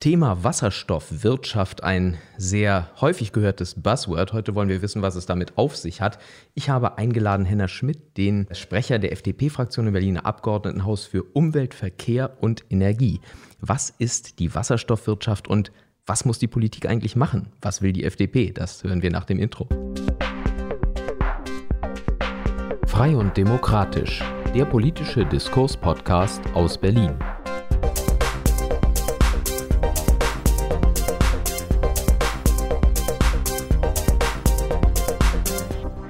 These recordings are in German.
Thema Wasserstoffwirtschaft ein sehr häufig gehörtes Buzzword. Heute wollen wir wissen, was es damit auf sich hat. Ich habe eingeladen Henner Schmidt, den Sprecher der FDP-Fraktion im Berliner Abgeordnetenhaus für Umwelt, Verkehr und Energie. Was ist die Wasserstoffwirtschaft und was muss die Politik eigentlich machen? Was will die FDP? Das hören wir nach dem Intro. Frei und demokratisch. Der politische Diskurs-Podcast aus Berlin.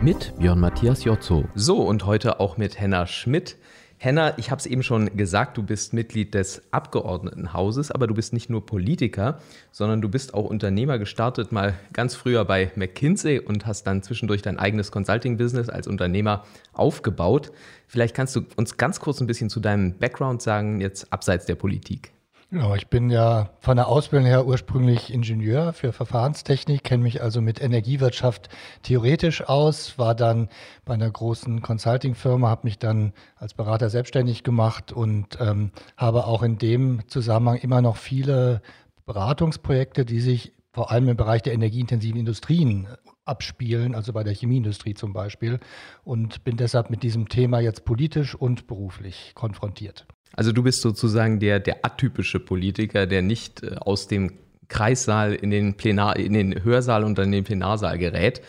Mit Björn Matthias Jotzo. So, und heute auch mit Henna Schmidt. Henna, ich habe es eben schon gesagt, du bist Mitglied des Abgeordnetenhauses, aber du bist nicht nur Politiker, sondern du bist auch Unternehmer gestartet, mal ganz früher bei McKinsey und hast dann zwischendurch dein eigenes Consulting-Business als Unternehmer aufgebaut. Vielleicht kannst du uns ganz kurz ein bisschen zu deinem Background sagen, jetzt abseits der Politik. Genau, ich bin ja von der Ausbildung her ursprünglich Ingenieur für Verfahrenstechnik, kenne mich also mit Energiewirtschaft theoretisch aus, war dann bei einer großen Consulting-Firma, habe mich dann als Berater selbstständig gemacht und ähm, habe auch in dem Zusammenhang immer noch viele Beratungsprojekte, die sich vor allem im Bereich der energieintensiven Industrien abspielen, also bei der Chemieindustrie zum Beispiel, und bin deshalb mit diesem Thema jetzt politisch und beruflich konfrontiert. Also du bist sozusagen der, der atypische Politiker, der nicht äh, aus dem Kreissaal in den Plenar, in den Hörsaal und dann in den Plenarsaal gerät.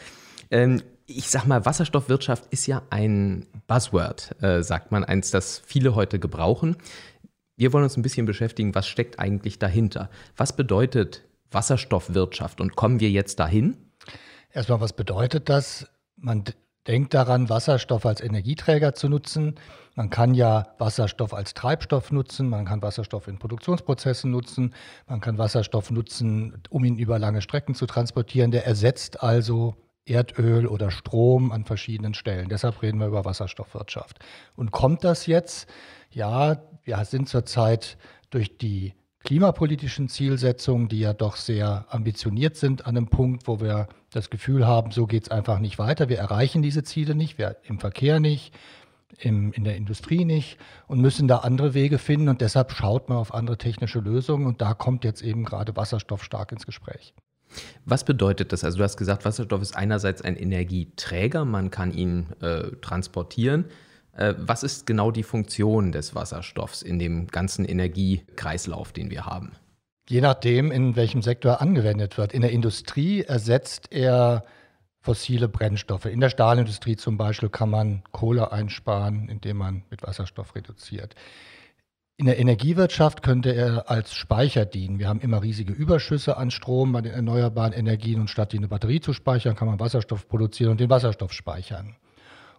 Ähm, ich sag mal, Wasserstoffwirtschaft ist ja ein Buzzword, äh, sagt man, eins, das viele heute gebrauchen. Wir wollen uns ein bisschen beschäftigen, was steckt eigentlich dahinter? Was bedeutet Wasserstoffwirtschaft und kommen wir jetzt dahin? Erstmal, was bedeutet das? Man denkt daran, Wasserstoff als Energieträger zu nutzen. Man kann ja Wasserstoff als Treibstoff nutzen, man kann Wasserstoff in Produktionsprozessen nutzen, man kann Wasserstoff nutzen, um ihn über lange Strecken zu transportieren. Der ersetzt also Erdöl oder Strom an verschiedenen Stellen. Deshalb reden wir über Wasserstoffwirtschaft. Und kommt das jetzt? Ja, wir sind zurzeit durch die klimapolitischen Zielsetzungen, die ja doch sehr ambitioniert sind, an einem Punkt, wo wir das Gefühl haben, so geht es einfach nicht weiter. Wir erreichen diese Ziele nicht, wir im Verkehr nicht, im, in der Industrie nicht und müssen da andere Wege finden. Und deshalb schaut man auf andere technische Lösungen. Und da kommt jetzt eben gerade Wasserstoff stark ins Gespräch. Was bedeutet das? Also du hast gesagt, Wasserstoff ist einerseits ein Energieträger, man kann ihn äh, transportieren. Äh, was ist genau die Funktion des Wasserstoffs in dem ganzen Energiekreislauf, den wir haben? Je nachdem, in welchem Sektor angewendet wird. In der Industrie ersetzt er fossile Brennstoffe. In der Stahlindustrie zum Beispiel kann man Kohle einsparen, indem man mit Wasserstoff reduziert. In der Energiewirtschaft könnte er als Speicher dienen. Wir haben immer riesige Überschüsse an Strom bei den erneuerbaren Energien und statt die in eine Batterie zu speichern, kann man Wasserstoff produzieren und den Wasserstoff speichern.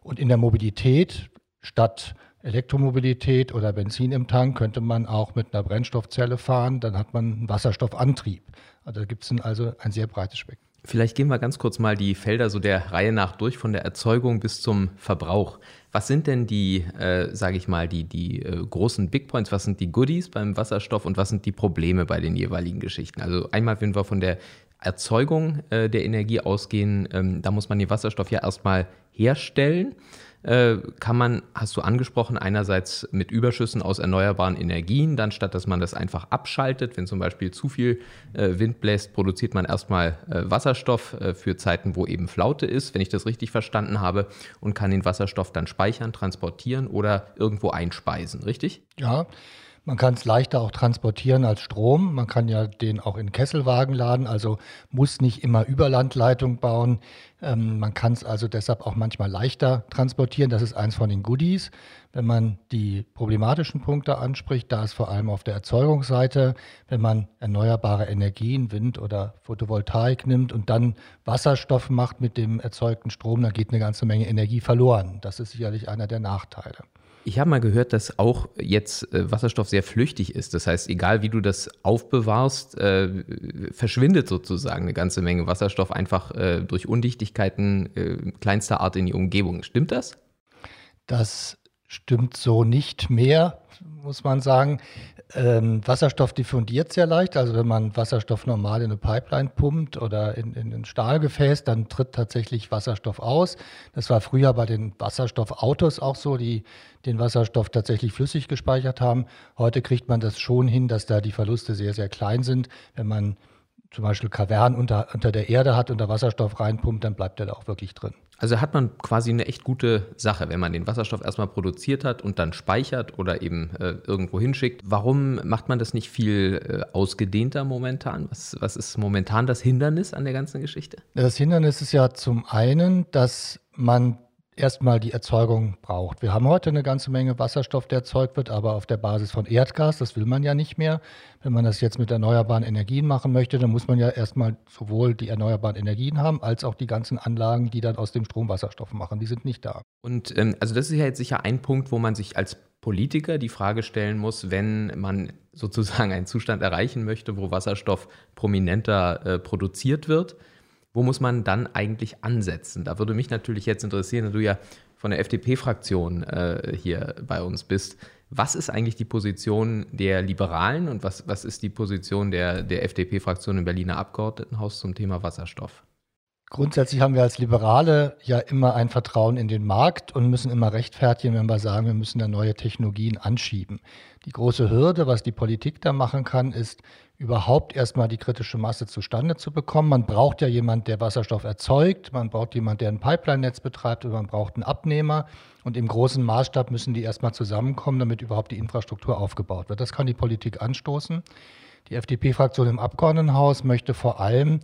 Und in der Mobilität Statt Elektromobilität oder Benzin im Tank könnte man auch mit einer Brennstoffzelle fahren, dann hat man einen Wasserstoffantrieb. Also da gibt es also ein sehr breites Spektrum. Vielleicht gehen wir ganz kurz mal die Felder so der Reihe nach durch, von der Erzeugung bis zum Verbrauch. Was sind denn die, äh, sage ich mal, die, die äh, großen Big Points? Was sind die Goodies beim Wasserstoff und was sind die Probleme bei den jeweiligen Geschichten? Also einmal, wenn wir von der Erzeugung äh, der Energie ausgehen, ähm, da muss man den Wasserstoff ja erstmal herstellen. Äh, kann man, hast du angesprochen, einerseits mit Überschüssen aus erneuerbaren Energien, dann statt dass man das einfach abschaltet, wenn zum Beispiel zu viel äh, Wind bläst, produziert man erstmal äh, Wasserstoff für Zeiten, wo eben Flaute ist, wenn ich das richtig verstanden habe, und kann den Wasserstoff dann speichern, transportieren oder irgendwo einspeisen, richtig? Ja. Man kann es leichter auch transportieren als Strom. Man kann ja den auch in Kesselwagen laden, also muss nicht immer Überlandleitung bauen. Ähm, man kann es also deshalb auch manchmal leichter transportieren. Das ist eins von den Goodies. Wenn man die problematischen Punkte anspricht, da ist vor allem auf der Erzeugungsseite, wenn man erneuerbare Energien, Wind oder Photovoltaik nimmt und dann Wasserstoff macht mit dem erzeugten Strom, dann geht eine ganze Menge Energie verloren. Das ist sicherlich einer der Nachteile. Ich habe mal gehört, dass auch jetzt äh, Wasserstoff sehr flüchtig ist. Das heißt, egal wie du das aufbewahrst, äh, verschwindet sozusagen eine ganze Menge Wasserstoff einfach äh, durch Undichtigkeiten kleinster Art in die Umgebung. Stimmt das? Das stimmt so nicht mehr, muss man sagen. Ähm, Wasserstoff diffundiert sehr leicht. Also wenn man Wasserstoff normal in eine Pipeline pumpt oder in, in ein Stahlgefäß, dann tritt tatsächlich Wasserstoff aus. Das war früher bei den Wasserstoffautos auch so, die den Wasserstoff tatsächlich flüssig gespeichert haben. Heute kriegt man das schon hin, dass da die Verluste sehr, sehr klein sind. Wenn man zum Beispiel Kavernen unter, unter der Erde hat und da Wasserstoff reinpumpt, dann bleibt er da auch wirklich drin. Also hat man quasi eine echt gute Sache, wenn man den Wasserstoff erstmal produziert hat und dann speichert oder eben äh, irgendwo hinschickt. Warum macht man das nicht viel äh, ausgedehnter momentan? Was, was ist momentan das Hindernis an der ganzen Geschichte? Das Hindernis ist ja zum einen, dass man erstmal die Erzeugung braucht. Wir haben heute eine ganze Menge Wasserstoff, der erzeugt wird, aber auf der Basis von Erdgas. Das will man ja nicht mehr. Wenn man das jetzt mit erneuerbaren Energien machen möchte, dann muss man ja erstmal sowohl die erneuerbaren Energien haben, als auch die ganzen Anlagen, die dann aus dem Strom Wasserstoff machen. Die sind nicht da. Und ähm, also das ist ja jetzt sicher ein Punkt, wo man sich als Politiker die Frage stellen muss, wenn man sozusagen einen Zustand erreichen möchte, wo Wasserstoff prominenter äh, produziert wird wo muss man dann eigentlich ansetzen? Da würde mich natürlich jetzt interessieren, da du ja von der FDP-Fraktion äh, hier bei uns bist. Was ist eigentlich die Position der Liberalen und was, was ist die Position der, der FDP-Fraktion im Berliner Abgeordnetenhaus zum Thema Wasserstoff? Grundsätzlich haben wir als Liberale ja immer ein Vertrauen in den Markt und müssen immer rechtfertigen, wenn wir sagen, wir müssen da neue Technologien anschieben. Die große Hürde, was die Politik da machen kann, ist überhaupt erstmal die kritische Masse zustande zu bekommen. Man braucht ja jemand, der Wasserstoff erzeugt, man braucht jemand, der ein Pipeline-Netz betreibt und man braucht einen Abnehmer. Und im großen Maßstab müssen die erstmal zusammenkommen, damit überhaupt die Infrastruktur aufgebaut wird. Das kann die Politik anstoßen. Die FDP-Fraktion im Abgeordnetenhaus möchte vor allem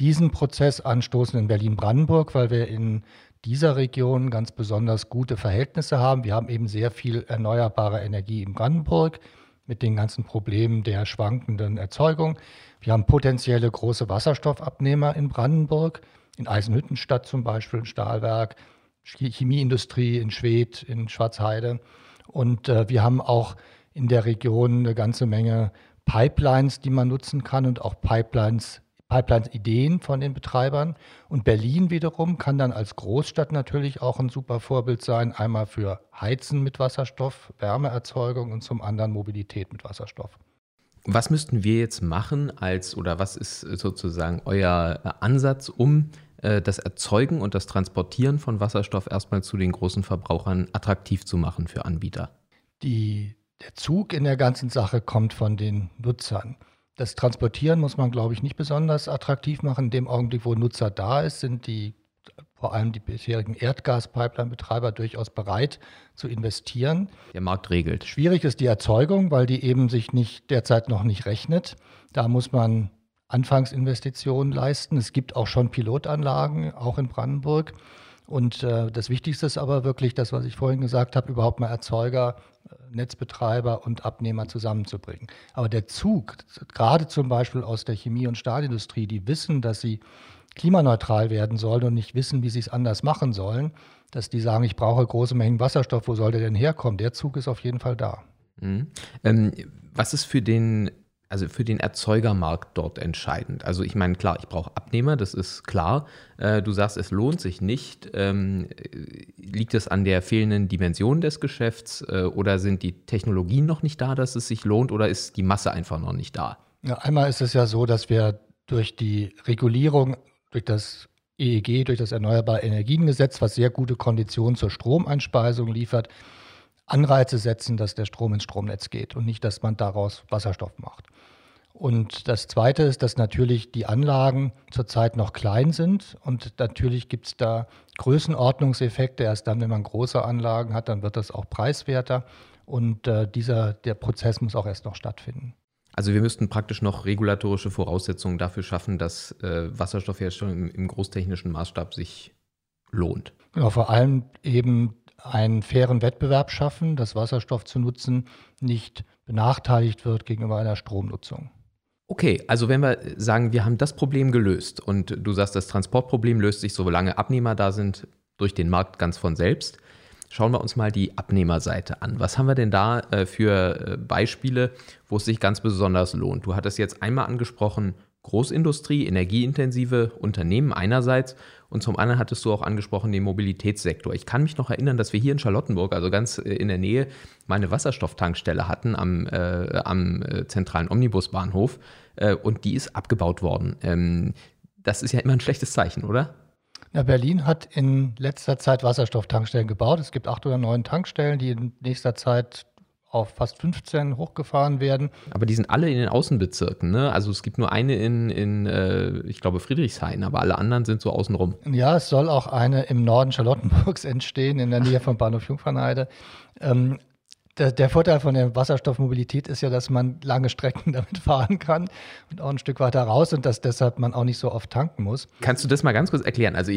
diesen Prozess anstoßen in Berlin-Brandenburg, weil wir in dieser Region ganz besonders gute Verhältnisse haben. Wir haben eben sehr viel erneuerbare Energie in Brandenburg mit den ganzen Problemen der schwankenden Erzeugung. Wir haben potenzielle große Wasserstoffabnehmer in Brandenburg, in Eisenhüttenstadt zum Beispiel, ein Stahlwerk, Chemieindustrie in Schwedt, in Schwarzheide. Und äh, wir haben auch in der Region eine ganze Menge Pipelines, die man nutzen kann und auch Pipelines Pipelines-Ideen von den Betreibern. Und Berlin wiederum kann dann als Großstadt natürlich auch ein super Vorbild sein, einmal für Heizen mit Wasserstoff, Wärmeerzeugung und zum anderen Mobilität mit Wasserstoff. Was müssten wir jetzt machen als oder was ist sozusagen euer Ansatz, um äh, das Erzeugen und das Transportieren von Wasserstoff erstmal zu den großen Verbrauchern attraktiv zu machen für Anbieter? Die, der Zug in der ganzen Sache kommt von den Nutzern. Das Transportieren muss man, glaube ich, nicht besonders attraktiv machen. In dem Augenblick, wo Nutzer da ist, sind die vor allem die bisherigen Erdgas-Pipeline-Betreiber durchaus bereit zu investieren. Der Markt regelt. Schwierig ist die Erzeugung, weil die eben sich nicht derzeit noch nicht rechnet. Da muss man Anfangsinvestitionen leisten. Es gibt auch schon Pilotanlagen, auch in Brandenburg. Und äh, das Wichtigste ist aber wirklich das, was ich vorhin gesagt habe, überhaupt mal Erzeuger, äh, Netzbetreiber und Abnehmer zusammenzubringen. Aber der Zug, gerade zum Beispiel aus der Chemie- und Stahlindustrie, die wissen, dass sie klimaneutral werden sollen und nicht wissen, wie sie es anders machen sollen, dass die sagen, ich brauche große Mengen Wasserstoff, wo soll der denn herkommen? Der Zug ist auf jeden Fall da. Mhm. Ähm, was ist für den also für den Erzeugermarkt dort entscheidend. Also ich meine, klar, ich brauche Abnehmer, das ist klar. Äh, du sagst, es lohnt sich nicht. Ähm, liegt es an der fehlenden Dimension des Geschäfts äh, oder sind die Technologien noch nicht da, dass es sich lohnt oder ist die Masse einfach noch nicht da? Ja, einmal ist es ja so, dass wir durch die Regulierung, durch das EEG, durch das Erneuerbare Energiengesetz, was sehr gute Konditionen zur Stromeinspeisung liefert, Anreize setzen, dass der Strom ins Stromnetz geht und nicht, dass man daraus Wasserstoff macht. Und das Zweite ist, dass natürlich die Anlagen zurzeit noch klein sind und natürlich gibt es da Größenordnungseffekte. Erst dann, wenn man große Anlagen hat, dann wird das auch preiswerter und äh, dieser, der Prozess muss auch erst noch stattfinden. Also wir müssten praktisch noch regulatorische Voraussetzungen dafür schaffen, dass äh, Wasserstoffherstellung im, im großtechnischen Maßstab sich lohnt. Genau, vor allem eben einen fairen Wettbewerb schaffen, dass Wasserstoff zu nutzen nicht benachteiligt wird gegenüber einer Stromnutzung. Okay, also wenn wir sagen, wir haben das Problem gelöst und du sagst, das Transportproblem löst sich, solange Abnehmer da sind, durch den Markt ganz von selbst. Schauen wir uns mal die Abnehmerseite an. Was haben wir denn da äh, für äh, Beispiele, wo es sich ganz besonders lohnt? Du hattest jetzt einmal angesprochen, Großindustrie, energieintensive Unternehmen einerseits und zum anderen hattest du auch angesprochen den Mobilitätssektor. Ich kann mich noch erinnern, dass wir hier in Charlottenburg, also ganz äh, in der Nähe, mal eine Wasserstofftankstelle hatten am, äh, am äh, zentralen Omnibusbahnhof äh, und die ist abgebaut worden. Ähm, das ist ja immer ein schlechtes Zeichen, oder? Na, Berlin hat in letzter Zeit Wasserstofftankstellen gebaut. Es gibt acht oder neun Tankstellen, die in nächster Zeit auf fast 15 hochgefahren werden. Aber die sind alle in den Außenbezirken, ne? Also es gibt nur eine in, in äh, ich glaube, Friedrichshain, aber alle anderen sind so außenrum. Ja, es soll auch eine im Norden Charlottenburgs entstehen, in der Nähe von Bahnhof Jungfernheide. Ähm, der, der, Vorteil von der Wasserstoffmobilität ist ja, dass man lange Strecken damit fahren kann und auch ein Stück weiter raus und dass deshalb man auch nicht so oft tanken muss. Kannst du das mal ganz kurz erklären? Also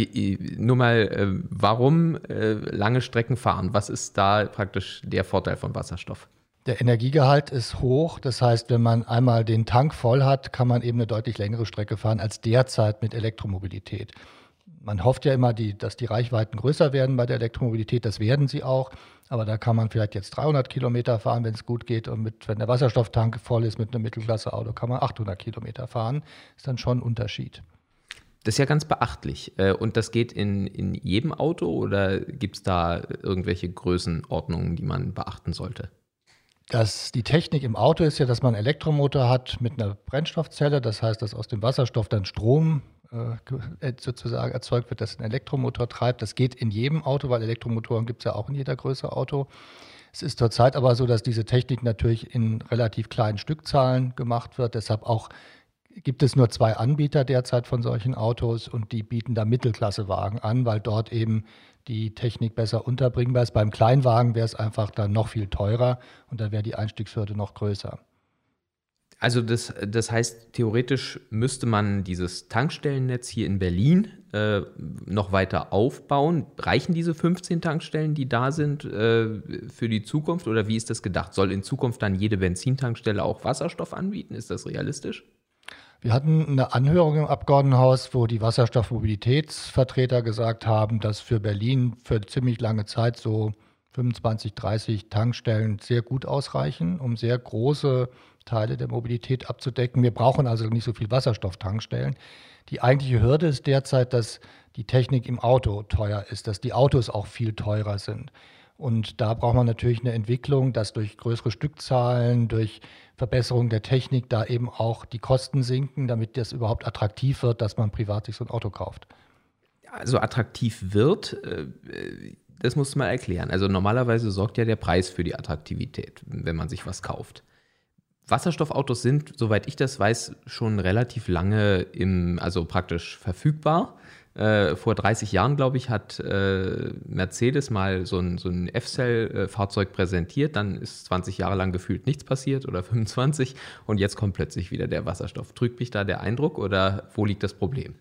nur mal, äh, warum äh, lange Strecken fahren? Was ist da praktisch der Vorteil von Wasserstoff? Der Energiegehalt ist hoch. Das heißt, wenn man einmal den Tank voll hat, kann man eben eine deutlich längere Strecke fahren als derzeit mit Elektromobilität man hofft ja immer, die, dass die Reichweiten größer werden bei der Elektromobilität. Das werden sie auch. Aber da kann man vielleicht jetzt 300 Kilometer fahren, wenn es gut geht. Und mit, wenn der Wasserstofftank voll ist mit einem Mittelklasse-Auto, kann man 800 Kilometer fahren. Ist dann schon ein Unterschied. Das ist ja ganz beachtlich. Äh, und das geht in, in jedem Auto oder gibt es da irgendwelche Größenordnungen, die man beachten sollte? Das, die Technik im Auto ist ja, dass man einen Elektromotor hat mit einer Brennstoffzelle. Das heißt, dass aus dem Wasserstoff dann Strom äh, äh, sozusagen erzeugt wird, das ein Elektromotor treibt. Das geht in jedem Auto, weil Elektromotoren gibt es ja auch in jeder Größe Auto. Es ist zurzeit aber so, dass diese Technik natürlich in relativ kleinen Stückzahlen gemacht wird. Deshalb auch gibt es nur zwei Anbieter derzeit von solchen Autos und die bieten da Mittelklassewagen an, weil dort eben die Technik besser unterbringbar ist. Beim Kleinwagen wäre es einfach dann noch viel teurer und da wäre die Einstiegshürde noch größer. Also das, das heißt, theoretisch müsste man dieses Tankstellennetz hier in Berlin äh, noch weiter aufbauen. Reichen diese 15 Tankstellen, die da sind, äh, für die Zukunft oder wie ist das gedacht? Soll in Zukunft dann jede Benzintankstelle auch Wasserstoff anbieten? Ist das realistisch? Wir hatten eine Anhörung im Abgeordnetenhaus, wo die Wasserstoffmobilitätsvertreter gesagt haben, dass für Berlin für ziemlich lange Zeit so 25, 30 Tankstellen sehr gut ausreichen, um sehr große Teile der Mobilität abzudecken. Wir brauchen also nicht so viel Wasserstofftankstellen. Die eigentliche Hürde ist derzeit, dass die Technik im Auto teuer ist, dass die Autos auch viel teurer sind. Und da braucht man natürlich eine Entwicklung, dass durch größere Stückzahlen, durch Verbesserung der Technik da eben auch die Kosten sinken, damit das überhaupt attraktiv wird, dass man privat sich so ein Auto kauft. Also attraktiv wird, äh, das musst du mal erklären. Also normalerweise sorgt ja der Preis für die Attraktivität, wenn man sich was kauft. Wasserstoffautos sind, soweit ich das weiß, schon relativ lange im, also praktisch verfügbar. Äh, vor 30 Jahren, glaube ich, hat äh, Mercedes mal so ein, so ein F-Cell-Fahrzeug präsentiert. Dann ist 20 Jahre lang gefühlt nichts passiert oder 25 und jetzt kommt plötzlich wieder der Wasserstoff. Trügt mich da der Eindruck oder wo liegt das Problem?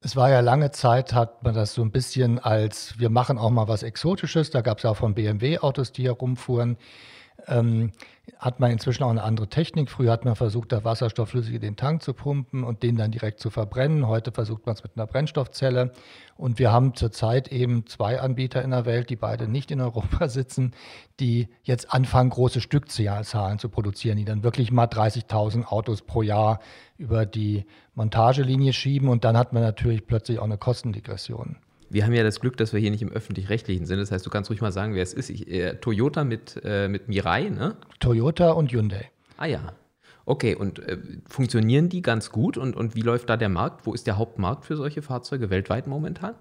Es war ja lange Zeit, hat man das so ein bisschen als, wir machen auch mal was Exotisches. Da gab es ja auch von BMW Autos, die herumfuhren. Ähm, hat man inzwischen auch eine andere Technik. Früher hat man versucht, da Wasserstoff flüssig in den Tank zu pumpen und den dann direkt zu verbrennen. Heute versucht man es mit einer Brennstoffzelle. Und wir haben zurzeit eben zwei Anbieter in der Welt, die beide nicht in Europa sitzen, die jetzt anfangen, große Stückzahlen zu produzieren, die dann wirklich mal 30.000 Autos pro Jahr über die Montagelinie schieben. Und dann hat man natürlich plötzlich auch eine Kostendegression. Wir haben ja das Glück, dass wir hier nicht im öffentlich-rechtlichen sind. Das heißt, du kannst ruhig mal sagen, wer es ist. Ich, äh, Toyota mit, äh, mit Mirai, ne? Toyota und Hyundai. Ah ja. Okay, und äh, funktionieren die ganz gut? Und, und wie läuft da der Markt? Wo ist der Hauptmarkt für solche Fahrzeuge weltweit momentan?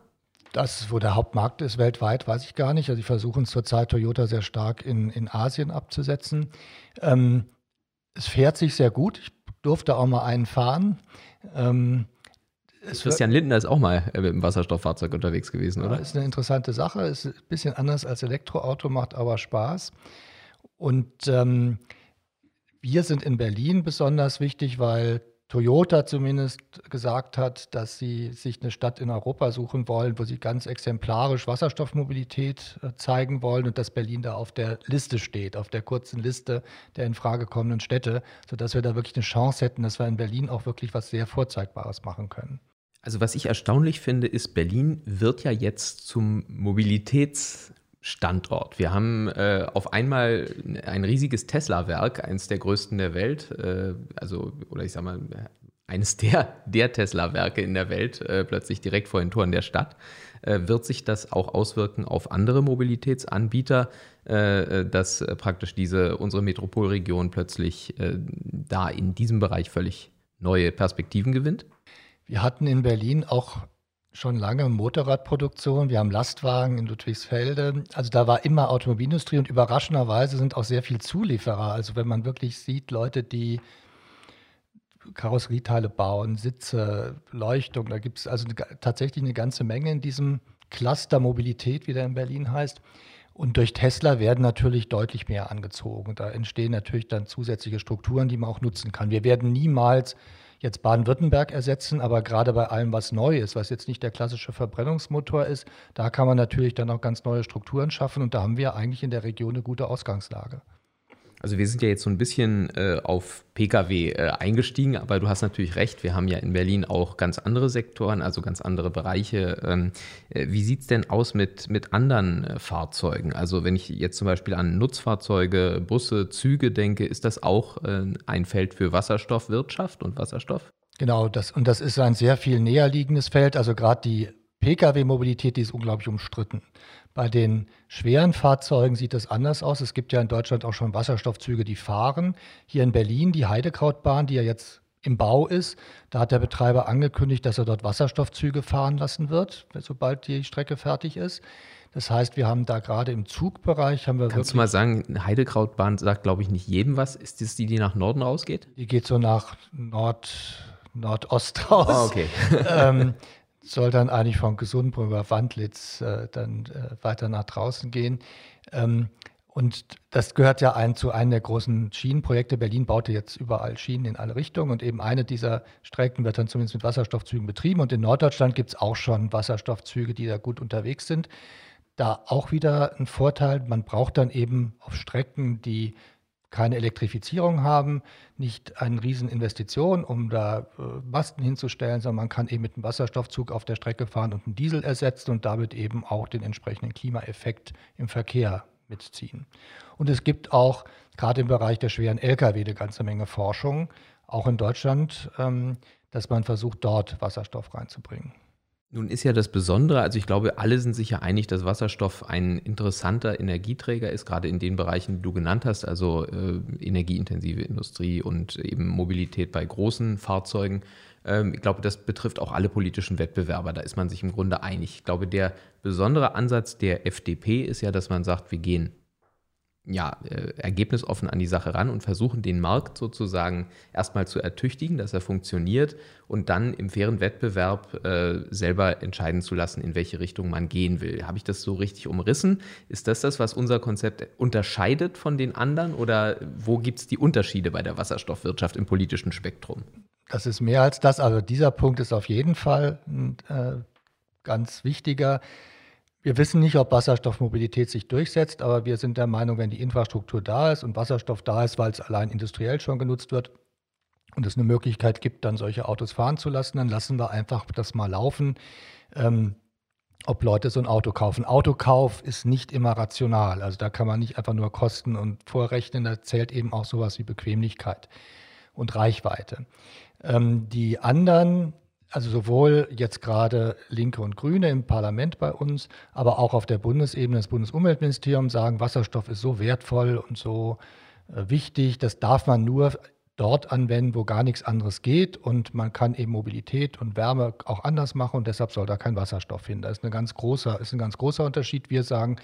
Das, wo der Hauptmarkt ist weltweit, weiß ich gar nicht. Also, sie versuchen zurzeit Toyota sehr stark in, in Asien abzusetzen. Ähm, es fährt sich sehr gut. Ich durfte auch mal einen fahren. Ähm, Christian Lindner ist auch mal äh, mit einem Wasserstofffahrzeug unterwegs gewesen, oder? Ja, ist eine interessante Sache. Ist ein bisschen anders als Elektroauto, macht aber Spaß. Und ähm, wir sind in Berlin besonders wichtig, weil Toyota zumindest gesagt hat, dass sie sich eine Stadt in Europa suchen wollen, wo sie ganz exemplarisch Wasserstoffmobilität äh, zeigen wollen und dass Berlin da auf der Liste steht, auf der kurzen Liste der in Frage kommenden Städte, sodass wir da wirklich eine Chance hätten, dass wir in Berlin auch wirklich was sehr Vorzeigbares machen können. Also was ich erstaunlich finde, ist, Berlin wird ja jetzt zum Mobilitätsstandort. Wir haben äh, auf einmal ein riesiges Tesla-Werk, eines der größten der Welt, äh, also oder ich sag mal eines der, der Tesla-Werke in der Welt, äh, plötzlich direkt vor den Toren der Stadt. Äh, wird sich das auch auswirken auf andere Mobilitätsanbieter, äh, dass praktisch diese unsere Metropolregion plötzlich äh, da in diesem Bereich völlig neue Perspektiven gewinnt? Wir hatten in Berlin auch schon lange Motorradproduktion. Wir haben Lastwagen in Ludwigsfelde. Also da war immer Automobilindustrie und überraschenderweise sind auch sehr viel Zulieferer. Also wenn man wirklich sieht, Leute, die Karosserieteile bauen, Sitze, Leuchtung, da gibt es also tatsächlich eine ganze Menge in diesem Cluster Mobilität, wie der in Berlin heißt. Und durch Tesla werden natürlich deutlich mehr angezogen. Da entstehen natürlich dann zusätzliche Strukturen, die man auch nutzen kann. Wir werden niemals jetzt Baden-Württemberg ersetzen, aber gerade bei allem, was neu ist, was jetzt nicht der klassische Verbrennungsmotor ist, da kann man natürlich dann auch ganz neue Strukturen schaffen und da haben wir eigentlich in der Region eine gute Ausgangslage. Also wir sind ja jetzt so ein bisschen äh, auf Pkw äh, eingestiegen, aber du hast natürlich recht, wir haben ja in Berlin auch ganz andere Sektoren, also ganz andere Bereiche. Ähm, äh, wie sieht es denn aus mit, mit anderen äh, Fahrzeugen? Also wenn ich jetzt zum Beispiel an Nutzfahrzeuge, Busse, Züge denke, ist das auch äh, ein Feld für Wasserstoffwirtschaft und Wasserstoff? Genau, das, und das ist ein sehr viel näher liegendes Feld. Also gerade die Pkw-Mobilität, die ist unglaublich umstritten. Bei den schweren Fahrzeugen sieht es anders aus. Es gibt ja in Deutschland auch schon Wasserstoffzüge, die fahren. Hier in Berlin die Heidekrautbahn, die ja jetzt im Bau ist. Da hat der Betreiber angekündigt, dass er dort Wasserstoffzüge fahren lassen wird, sobald die Strecke fertig ist. Das heißt, wir haben da gerade im Zugbereich haben wir Kannst du mal sagen, Heidekrautbahn sagt, glaube ich, nicht jedem was. Ist das die, die nach Norden rausgeht? Die geht so nach Nord, Nordost raus. Oh, okay. ähm, soll dann eigentlich von Gesundbrunnen über Wandlitz äh, dann äh, weiter nach draußen gehen. Ähm, und das gehört ja ein, zu einem der großen Schienenprojekte. Berlin baute jetzt überall Schienen in alle Richtungen und eben eine dieser Strecken wird dann zumindest mit Wasserstoffzügen betrieben. Und in Norddeutschland gibt es auch schon Wasserstoffzüge, die da gut unterwegs sind. Da auch wieder ein Vorteil, man braucht dann eben auf Strecken, die keine Elektrifizierung haben, nicht eine Rieseninvestition, um da äh, Masten hinzustellen, sondern man kann eben mit einem Wasserstoffzug auf der Strecke fahren und einen Diesel ersetzen und damit eben auch den entsprechenden Klimaeffekt im Verkehr mitziehen. Und es gibt auch gerade im Bereich der schweren Lkw eine ganze Menge Forschung, auch in Deutschland, ähm, dass man versucht, dort Wasserstoff reinzubringen. Nun ist ja das Besondere, also ich glaube, alle sind sich ja einig, dass Wasserstoff ein interessanter Energieträger ist, gerade in den Bereichen, die du genannt hast, also äh, energieintensive Industrie und eben Mobilität bei großen Fahrzeugen. Ähm, ich glaube, das betrifft auch alle politischen Wettbewerber, da ist man sich im Grunde einig. Ich glaube, der besondere Ansatz der FDP ist ja, dass man sagt, wir gehen ja, äh, ergebnisoffen an die Sache ran und versuchen den Markt sozusagen erstmal zu ertüchtigen, dass er funktioniert und dann im fairen Wettbewerb äh, selber entscheiden zu lassen, in welche Richtung man gehen will. Habe ich das so richtig umrissen? Ist das das, was unser Konzept unterscheidet von den anderen oder wo gibt es die Unterschiede bei der Wasserstoffwirtschaft im politischen Spektrum? Das ist mehr als das, also dieser Punkt ist auf jeden Fall ein äh, ganz wichtiger. Wir wissen nicht, ob Wasserstoffmobilität sich durchsetzt, aber wir sind der Meinung, wenn die Infrastruktur da ist und Wasserstoff da ist, weil es allein industriell schon genutzt wird und es eine Möglichkeit gibt, dann solche Autos fahren zu lassen, dann lassen wir einfach das mal laufen. Ähm, ob Leute so ein Auto kaufen. Autokauf ist nicht immer rational. Also da kann man nicht einfach nur Kosten und vorrechnen, da zählt eben auch sowas wie Bequemlichkeit und Reichweite. Ähm, die anderen also sowohl jetzt gerade Linke und Grüne im Parlament bei uns, aber auch auf der Bundesebene, das Bundesumweltministerium sagen, Wasserstoff ist so wertvoll und so äh, wichtig, das darf man nur dort anwenden, wo gar nichts anderes geht und man kann eben Mobilität und Wärme auch anders machen und deshalb soll da kein Wasserstoff hin. Das ist, eine ganz großer, ist ein ganz großer Unterschied. Wir sagen,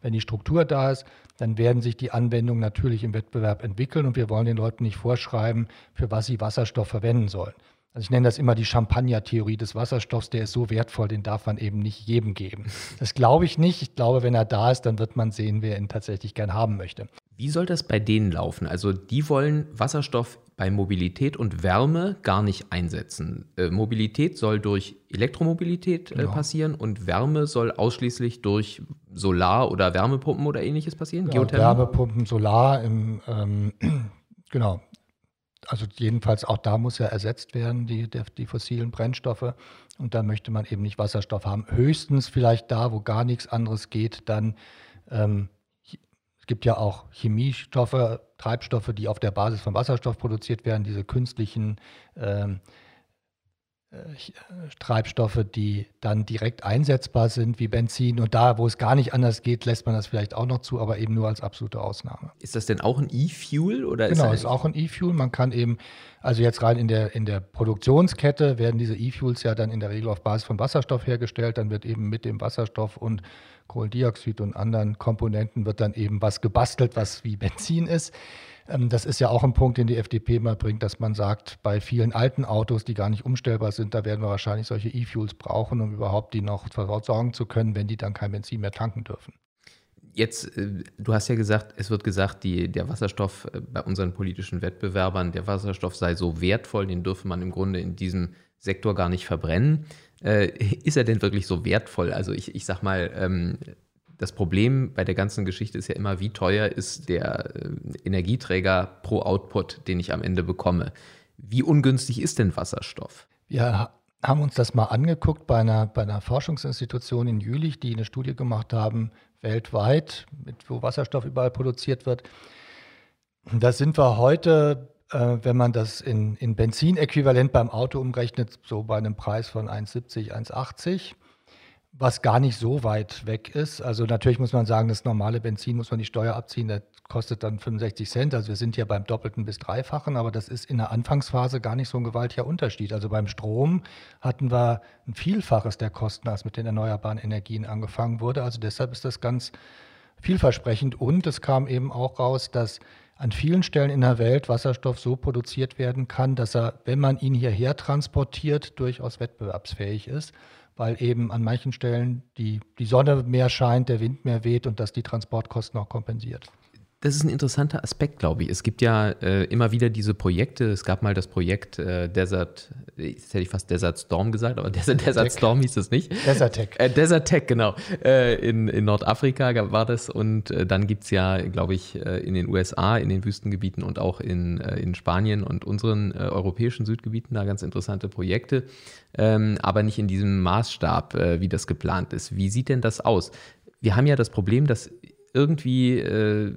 wenn die Struktur da ist, dann werden sich die Anwendungen natürlich im Wettbewerb entwickeln und wir wollen den Leuten nicht vorschreiben, für was sie Wasserstoff verwenden sollen. Also ich nenne das immer die Champagner-Theorie des Wasserstoffs, der ist so wertvoll, den darf man eben nicht jedem geben. Das glaube ich nicht. Ich glaube, wenn er da ist, dann wird man sehen, wer ihn tatsächlich gern haben möchte. Wie soll das bei denen laufen? Also die wollen Wasserstoff bei Mobilität und Wärme gar nicht einsetzen. Äh, Mobilität soll durch Elektromobilität äh, genau. passieren und Wärme soll ausschließlich durch Solar- oder Wärmepumpen oder ähnliches passieren? Ja, Wärmepumpen, Solar, im, ähm, genau, also jedenfalls auch da muss ja ersetzt werden, die, die fossilen Brennstoffe. Und da möchte man eben nicht Wasserstoff haben. Höchstens vielleicht da, wo gar nichts anderes geht, dann ähm, es gibt ja auch Chemiestoffe, Treibstoffe, die auf der Basis von Wasserstoff produziert werden, diese künstlichen ähm, Treibstoffe, die dann direkt einsetzbar sind, wie Benzin. Und da, wo es gar nicht anders geht, lässt man das vielleicht auch noch zu, aber eben nur als absolute Ausnahme. Ist das denn auch ein E-Fuel oder genau, ist, ist auch ein E-Fuel. Man kann eben, also jetzt rein in der, in der Produktionskette werden diese E-Fuels ja dann in der Regel auf Basis von Wasserstoff hergestellt. Dann wird eben mit dem Wasserstoff und Kohlendioxid und anderen Komponenten wird dann eben was gebastelt, was wie Benzin ist. Ähm, das ist ja auch ein Punkt, den die FDP mal bringt, dass man sagt, bei vielen alten Autos, die gar nicht umstellbar sind, da werden wir wahrscheinlich solche E-Fuels brauchen, um überhaupt die noch versorgen zu können, wenn die dann kein Benzin mehr tanken dürfen. Jetzt, äh, du hast ja gesagt, es wird gesagt, die, der Wasserstoff äh, bei unseren politischen Wettbewerbern, der Wasserstoff sei so wertvoll, den dürfe man im Grunde in diesem Sektor gar nicht verbrennen. Äh, ist er denn wirklich so wertvoll? Also ich, ich sag mal, ähm, das Problem bei der ganzen Geschichte ist ja immer, wie teuer ist der äh, Energieträger pro Output, den ich am Ende bekomme. Wie ungünstig ist denn Wasserstoff? Wir haben uns das mal angeguckt bei einer, bei einer Forschungsinstitution in Jülich, die eine Studie gemacht haben, weltweit, mit, wo Wasserstoff überall produziert wird. Da sind wir heute, äh, wenn man das in, in Benzinäquivalent beim Auto umrechnet, so bei einem Preis von 1,70, 1,80 was gar nicht so weit weg ist. Also natürlich muss man sagen, das normale Benzin muss man die Steuer abziehen, das kostet dann 65 Cent. Also wir sind hier beim doppelten bis dreifachen, aber das ist in der Anfangsphase gar nicht so ein gewaltiger Unterschied. Also beim Strom hatten wir ein Vielfaches der Kosten, als mit den erneuerbaren Energien angefangen wurde. Also deshalb ist das ganz vielversprechend und es kam eben auch raus, dass an vielen Stellen in der Welt Wasserstoff so produziert werden kann, dass er, wenn man ihn hierher transportiert, durchaus wettbewerbsfähig ist weil eben an manchen Stellen die, die Sonne mehr scheint, der Wind mehr weht und das die Transportkosten auch kompensiert. Das ist ein interessanter Aspekt, glaube ich. Es gibt ja äh, immer wieder diese Projekte. Es gab mal das Projekt äh, Desert, jetzt hätte ich fast Desert Storm gesagt, aber Desert, Desert Storm hieß es nicht. Desert Tech. Äh, Desert Tech, genau. Äh, in, in Nordafrika war das und äh, dann gibt es ja, glaube ich, äh, in den USA, in den Wüstengebieten und auch in, in Spanien und unseren europäischen Südgebieten da ganz interessante Projekte, ähm, aber nicht in diesem Maßstab, wie das geplant ist. Wie sieht denn das aus? Wir haben ja das Problem, dass irgendwie äh,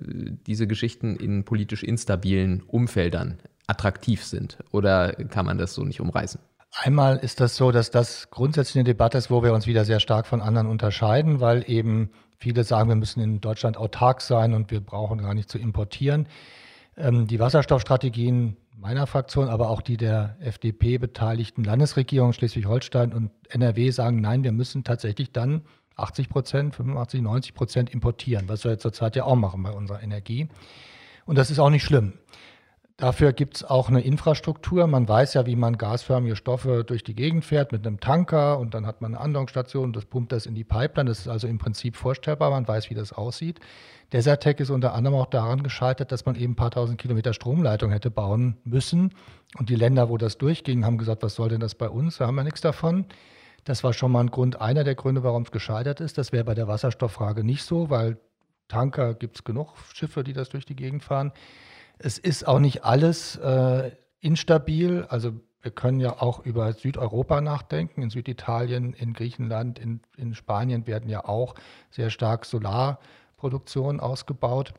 diese Geschichten in politisch instabilen Umfeldern attraktiv sind? Oder kann man das so nicht umreißen? Einmal ist das so, dass das grundsätzlich eine Debatte ist, wo wir uns wieder sehr stark von anderen unterscheiden, weil eben viele sagen, wir müssen in Deutschland autark sein und wir brauchen gar nicht zu importieren. Ähm, die Wasserstoffstrategien meiner Fraktion, aber auch die der FDP beteiligten Landesregierung Schleswig-Holstein und NRW sagen, nein, wir müssen tatsächlich dann 80 Prozent, 85, 90 Prozent importieren, was wir zurzeit ja auch machen bei unserer Energie. Und das ist auch nicht schlimm. Dafür gibt es auch eine Infrastruktur. Man weiß ja, wie man gasförmige Stoffe durch die Gegend fährt mit einem Tanker und dann hat man eine Andockstation und das pumpt das in die Pipeline. Das ist also im Prinzip vorstellbar. Man weiß, wie das aussieht. Desertec ist unter anderem auch daran gescheitert, dass man eben ein paar tausend Kilometer Stromleitung hätte bauen müssen. Und die Länder, wo das durchging, haben gesagt, was soll denn das bei uns? Da haben wir nichts davon. Das war schon mal ein Grund, einer der Gründe, warum es gescheitert ist. Das wäre bei der Wasserstofffrage nicht so, weil Tanker gibt es genug Schiffe, die das durch die Gegend fahren. Es ist auch nicht alles äh, instabil. Also wir können ja auch über Südeuropa nachdenken. In Süditalien, in Griechenland, in, in Spanien werden ja auch sehr stark Solarproduktionen ausgebaut.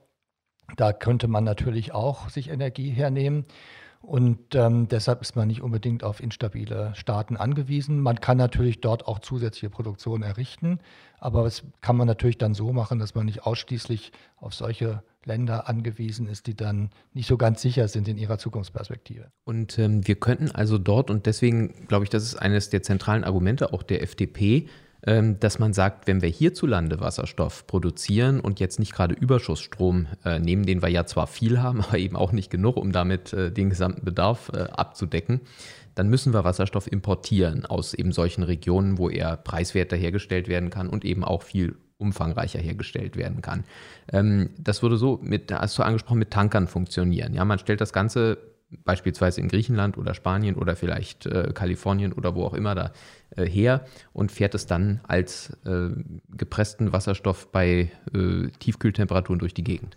Da könnte man natürlich auch sich Energie hernehmen. Und ähm, deshalb ist man nicht unbedingt auf instabile Staaten angewiesen. Man kann natürlich dort auch zusätzliche Produktion errichten, aber das kann man natürlich dann so machen, dass man nicht ausschließlich auf solche Länder angewiesen ist, die dann nicht so ganz sicher sind in ihrer Zukunftsperspektive. Und ähm, wir könnten also dort, und deswegen glaube ich, das ist eines der zentralen Argumente auch der FDP, dass man sagt, wenn wir hierzulande Wasserstoff produzieren und jetzt nicht gerade Überschussstrom äh, nehmen, den wir ja zwar viel haben, aber eben auch nicht genug, um damit äh, den gesamten Bedarf äh, abzudecken, dann müssen wir Wasserstoff importieren aus eben solchen Regionen, wo er preiswerter hergestellt werden kann und eben auch viel umfangreicher hergestellt werden kann. Ähm, das würde so mit, hast du angesprochen, mit Tankern funktionieren. Ja, man stellt das Ganze beispielsweise in Griechenland oder Spanien oder vielleicht äh, Kalifornien oder wo auch immer da äh, her und fährt es dann als äh, gepressten Wasserstoff bei äh, Tiefkühltemperaturen durch die Gegend.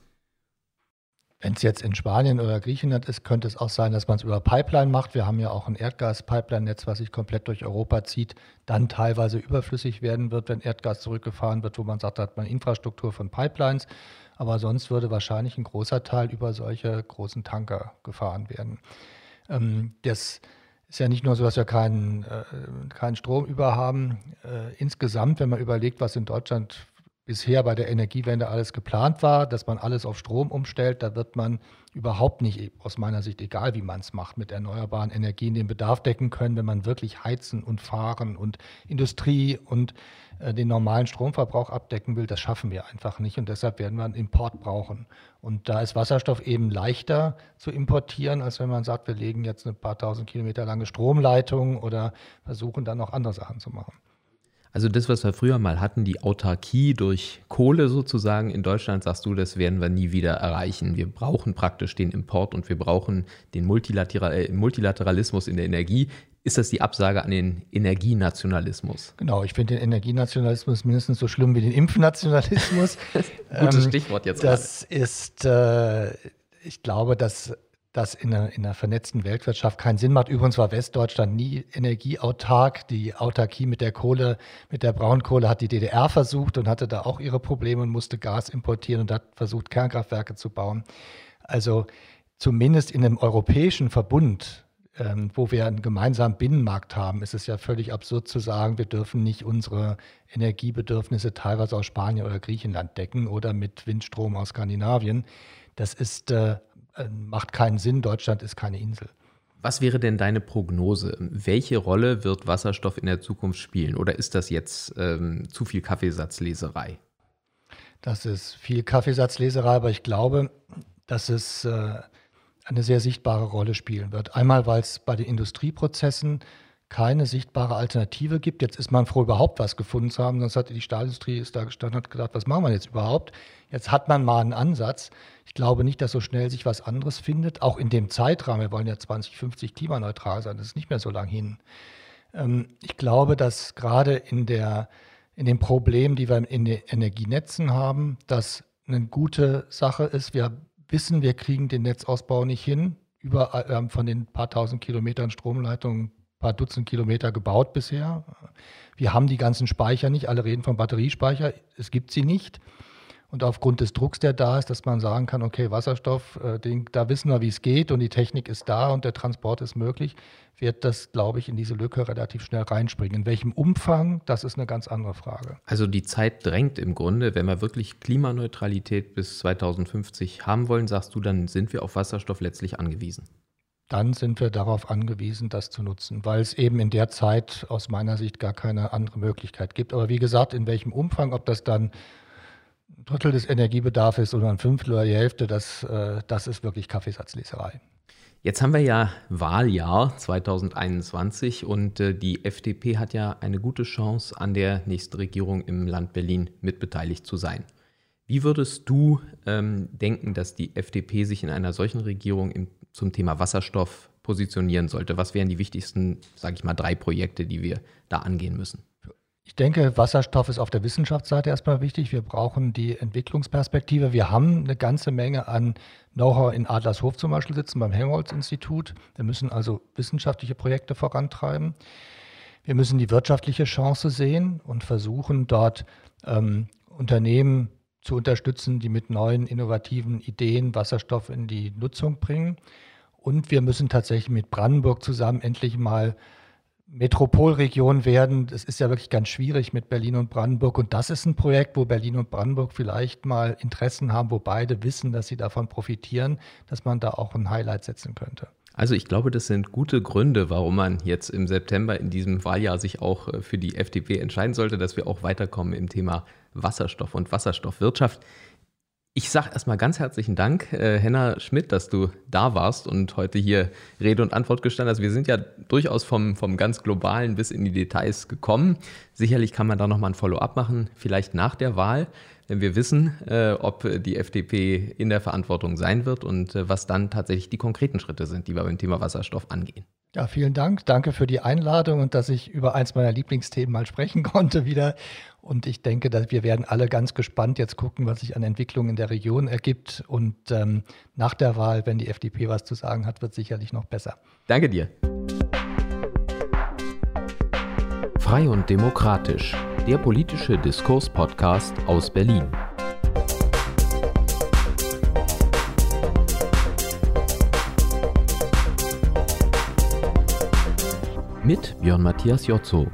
Wenn es jetzt in Spanien oder Griechenland ist, könnte es auch sein, dass man es über Pipeline macht. Wir haben ja auch ein Erdgas-Pipeline-Netz, was sich komplett durch Europa zieht, dann teilweise überflüssig werden wird, wenn Erdgas zurückgefahren wird, wo man sagt, da hat man Infrastruktur von Pipelines. Aber sonst würde wahrscheinlich ein großer Teil über solche großen Tanker gefahren werden. Ähm, das ist ja nicht nur so, dass wir keinen, äh, keinen Strom über haben. Äh, insgesamt, wenn man überlegt, was in Deutschland bisher bei der Energiewende alles geplant war, dass man alles auf Strom umstellt, da wird man überhaupt nicht, aus meiner Sicht, egal wie man es macht, mit erneuerbaren Energien den Bedarf decken können, wenn man wirklich heizen und fahren und Industrie und äh, den normalen Stromverbrauch abdecken will. Das schaffen wir einfach nicht und deshalb werden wir einen Import brauchen. Und da ist Wasserstoff eben leichter zu importieren, als wenn man sagt, wir legen jetzt eine paar tausend Kilometer lange Stromleitung oder versuchen dann noch andere Sachen zu machen. Also das, was wir früher mal hatten, die Autarkie durch Kohle sozusagen in Deutschland, sagst du, das werden wir nie wieder erreichen. Wir brauchen praktisch den Import und wir brauchen den Multilateral äh, Multilateralismus in der Energie. Ist das die Absage an den Energienationalismus? Genau, ich finde den Energienationalismus mindestens so schlimm wie den Impfnationalismus. Gutes ähm, Stichwort jetzt. Das gerade. ist, äh, ich glaube, dass das in einer, in einer vernetzten Weltwirtschaft keinen Sinn macht. Übrigens war Westdeutschland nie energieautark. Die Autarkie mit der Kohle, mit der Braunkohle hat die DDR versucht und hatte da auch ihre Probleme und musste Gas importieren und hat versucht, Kernkraftwerke zu bauen. Also zumindest in einem europäischen Verbund, ähm, wo wir einen gemeinsamen Binnenmarkt haben, ist es ja völlig absurd zu sagen, wir dürfen nicht unsere Energiebedürfnisse teilweise aus Spanien oder Griechenland decken oder mit Windstrom aus Skandinavien. Das ist äh, macht keinen Sinn. Deutschland ist keine Insel. Was wäre denn deine Prognose? Welche Rolle wird Wasserstoff in der Zukunft spielen? Oder ist das jetzt ähm, zu viel Kaffeesatzleserei? Das ist viel Kaffeesatzleserei, aber ich glaube, dass es äh, eine sehr sichtbare Rolle spielen wird. Einmal, weil es bei den Industrieprozessen keine sichtbare Alternative gibt. Jetzt ist man froh, überhaupt was gefunden zu haben, sonst hat die Stahlindustrie ist da gestanden und hat gedacht, was machen wir jetzt überhaupt? Jetzt hat man mal einen Ansatz. Ich glaube nicht, dass so schnell sich was anderes findet, auch in dem Zeitrahmen. Wir wollen ja 2050 klimaneutral sein, das ist nicht mehr so lang hin. Ähm, ich glaube, dass gerade in, der, in den Problemen, die wir in den Energienetzen haben, das eine gute Sache ist. Wir wissen, wir kriegen den Netzausbau nicht hin. Überall, wir haben von den paar tausend Kilometern Stromleitungen paar Dutzend Kilometer gebaut bisher. Wir haben die ganzen Speicher nicht. Alle reden von Batteriespeicher. Es gibt sie nicht. Und aufgrund des Drucks, der da ist, dass man sagen kann, okay, Wasserstoff, äh, den, da wissen wir, wie es geht und die Technik ist da und der Transport ist möglich, wird das, glaube ich, in diese Lücke relativ schnell reinspringen. In welchem Umfang, das ist eine ganz andere Frage. Also die Zeit drängt im Grunde. Wenn wir wirklich Klimaneutralität bis 2050 haben wollen, sagst du, dann sind wir auf Wasserstoff letztlich angewiesen dann sind wir darauf angewiesen, das zu nutzen, weil es eben in der Zeit aus meiner Sicht gar keine andere Möglichkeit gibt. Aber wie gesagt, in welchem Umfang, ob das dann ein Drittel des Energiebedarfs ist oder ein Fünftel oder die Hälfte, das, äh, das ist wirklich Kaffeesatzleserei. Jetzt haben wir ja Wahljahr 2021 und äh, die FDP hat ja eine gute Chance, an der nächsten Regierung im Land Berlin mitbeteiligt zu sein. Wie würdest du ähm, denken, dass die FDP sich in einer solchen Regierung im zum Thema Wasserstoff positionieren sollte? Was wären die wichtigsten, sage ich mal, drei Projekte, die wir da angehen müssen? Ich denke, Wasserstoff ist auf der Wissenschaftsseite erstmal wichtig. Wir brauchen die Entwicklungsperspektive. Wir haben eine ganze Menge an Know-how in Adlershof zum Beispiel sitzen, beim Helmholtz-Institut. Wir müssen also wissenschaftliche Projekte vorantreiben. Wir müssen die wirtschaftliche Chance sehen und versuchen, dort ähm, Unternehmen zu unterstützen, die mit neuen, innovativen Ideen Wasserstoff in die Nutzung bringen. Und wir müssen tatsächlich mit Brandenburg zusammen endlich mal Metropolregion werden. Das ist ja wirklich ganz schwierig mit Berlin und Brandenburg. Und das ist ein Projekt, wo Berlin und Brandenburg vielleicht mal Interessen haben, wo beide wissen, dass sie davon profitieren, dass man da auch ein Highlight setzen könnte. Also ich glaube, das sind gute Gründe, warum man jetzt im September in diesem Wahljahr sich auch äh, für die FDP entscheiden sollte, dass wir auch weiterkommen im Thema Wasserstoff und Wasserstoffwirtschaft. Ich sage erstmal ganz herzlichen Dank, äh, Henna Schmidt, dass du da warst und heute hier Rede und Antwort gestanden hast. Wir sind ja durchaus vom, vom ganz Globalen bis in die Details gekommen. Sicherlich kann man da nochmal ein Follow-up machen, vielleicht nach der Wahl wenn wir wissen, äh, ob die FDP in der Verantwortung sein wird und äh, was dann tatsächlich die konkreten Schritte sind, die wir beim Thema Wasserstoff angehen. Ja, vielen Dank. Danke für die Einladung und dass ich über eins meiner Lieblingsthemen mal sprechen konnte wieder. Und ich denke, dass wir werden alle ganz gespannt jetzt gucken, was sich an Entwicklungen in der Region ergibt. Und ähm, nach der Wahl, wenn die FDP was zu sagen hat, wird sicherlich noch besser. Danke dir. Frei und demokratisch der politische Diskurs-Podcast aus Berlin. Mit Björn Matthias Jotzo.